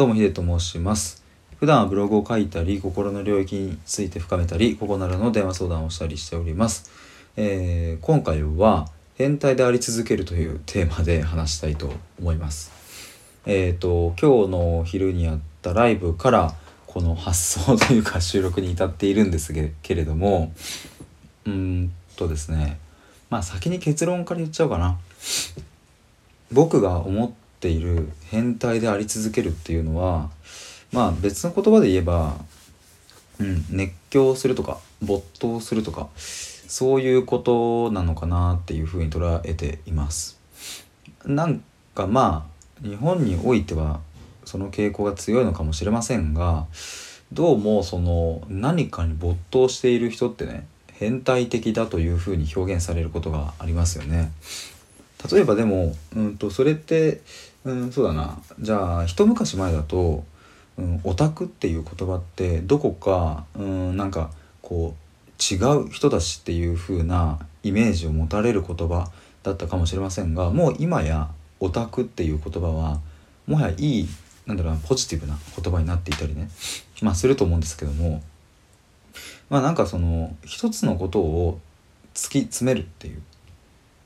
どうもヒデと申します。普段はブログを書いたり心の領域について深めたりここならの電話相談をしたりしております、えー、今回は変態であり続けるというテーマで 話したいと思います。えっ、ー、と今日の昼にやったライブからこの発想というか収録に至っているんですけれどもうんとですねまあ先に結論から言っちゃおうかな。僕が思っている変態であり続けるっていうのはまあ別の言葉で言えば、うん、熱狂するとか没頭するとかそういうことなのかなっていうふうに捉えています。なんかまあ日本においてはその傾向が強いのかもしれませんがどうもその何かに没頭している人ってね変態的だというふうに表現されることがありますよね。例えばでも、うんと、それって、うん、そうだな。じゃあ一昔前だと、うん、オタクっていう言葉ってどこか、うん、なんかこう違う人たちっていう風なイメージを持たれる言葉だったかもしれませんがもう今やオタクっていう言葉はもはやいいなんだろうポジティブな言葉になっていたりね。まあすると思うんですけどもまあなんかその一つのことを突き詰めるっていう。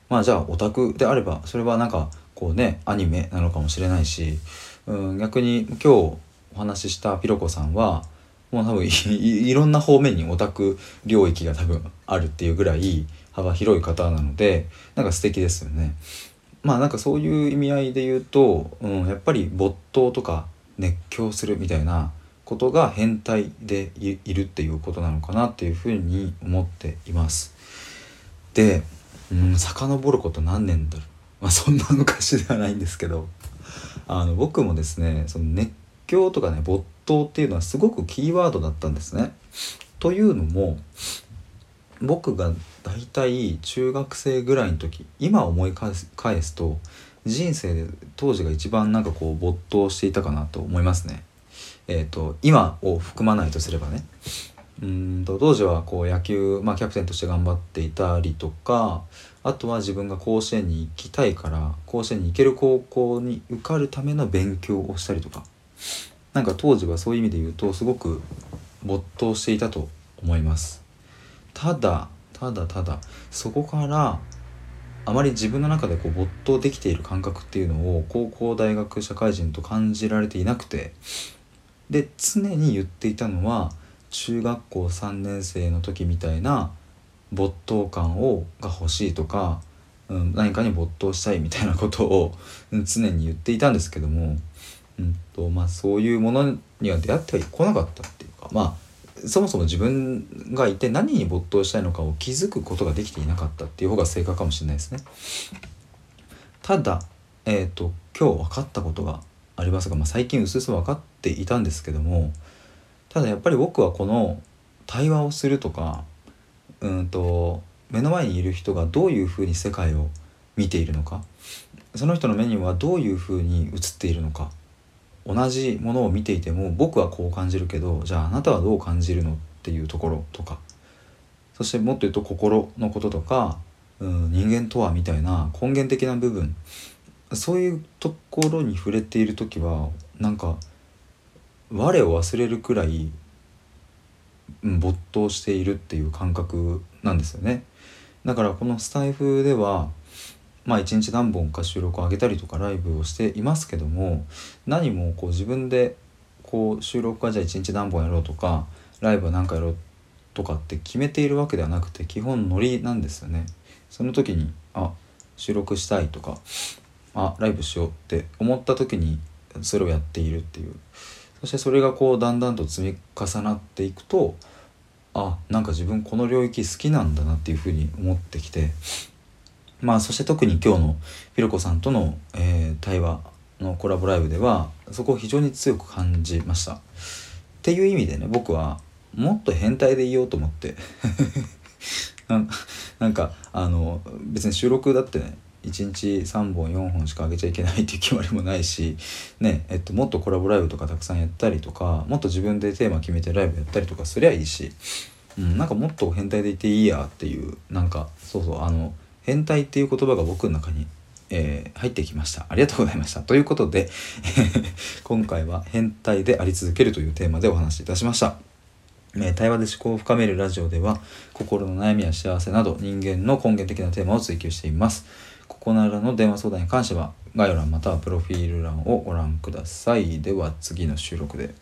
まあじゃあオタクであればそれはなんかこうねアニメなのかもしれないし、うん、逆に今日お話ししたピロコさんはもう多分 いろんな方面にオタク領域が多分あるっていうぐらい幅広い方なのでなんか素敵ですよね。まあなんかそういう意味合いで言うと、うん、やっぱり没頭とか熱狂するみたいなことが変態でいるっていうことなのかなっていうふうに思っています。でうん遡ること何年だろうまあそんな昔ではないんですけどあの僕もですねその熱狂とかね没頭っていうのはすごくキーワードだったんですね。というのも僕が大体中学生ぐらいの時今思い返す返すと人生で当時が一番なんかこう没頭していたかなと思いますね。えっ、ー、と今を含まないとすればね。うんと当時はこう野球、まあ、キャプテンとして頑張っていたりとかあとは自分が甲子園に行きたいから甲子園に行ける高校に受かるための勉強をしたりとか。なんか当時はそういう意味で言うとすごく没頭していたと思います。ただただただそこからあまり自分の中でこう没頭できている感覚っていうのを高校大学社会人と感じられていなくてで常に言っていたのは中学校3年生の時みたいな没頭感をが欲しいとか、うん、何かに没頭したいみたいなことを常に言っていたんですけども、うんとまあ、そういうものには出会ってはこなかったっていうかまあそもそも自分がいて何に没頭したいのかを気づくことができていなかったっていう方が正確かもしれないですね。ただ、えーと、今日分かったことがありますが、まあ、最近うすうす分かっていたんですけどもただやっぱり僕はこの対話をするとかうんと目の前にいる人がどういうふうに世界を見ているのかその人の目にはどういうふうに映っているのか同じものを見ていても僕はこう感じるけどじゃああなたはどう感じるのっていうところとかそしてもっと言うと心のこととか、うん、人間とはみたいな根源的な部分そういうところに触れている時はなんか我を忘れるくらい、没頭しているっていう感覚なんですよね。だからこのスタイフではまあ一日何本か収録を上げたりとかライブをしていますけども何もこう自分でこう収録はじゃあ一日何本やろうとかライブは何かやろうとかって決めているわけではなくて基本ノリなんですよね。その時にあ収録したいとかあライブしようって思った時にそれをやっているっていうそしてそれがこうだんだんと積み重なっていくとあなんか自分この領域好きなんだなっていうふうに思ってきてまあそして特に今日のピロコさんとの、えー、対話のコラボライブではそこを非常に強く感じました。っていう意味でね僕はもっと変態でいようと思って なんかあの別に収録だってね1日3本4本しか上げちゃいけないっていう決まりもないし、ねえっと、もっとコラボライブとかたくさんやったりとかもっと自分でテーマ決めてライブやったりとかすりゃいいし、うん、なんかもっと変態でいていいやっていうなんかそうそうあの変態っていう言葉が僕の中に、えー、入ってきました。ありがとうございました。ということで 今回は変態であり続けるというテーマでお話しいたしました。え対話で思考を深めるラジオでは心の悩みや幸せなど人間の根源的なテーマを追求しています。この間の電話相談に関しては概要欄またはプロフィール欄をご覧ください。では次の収録で。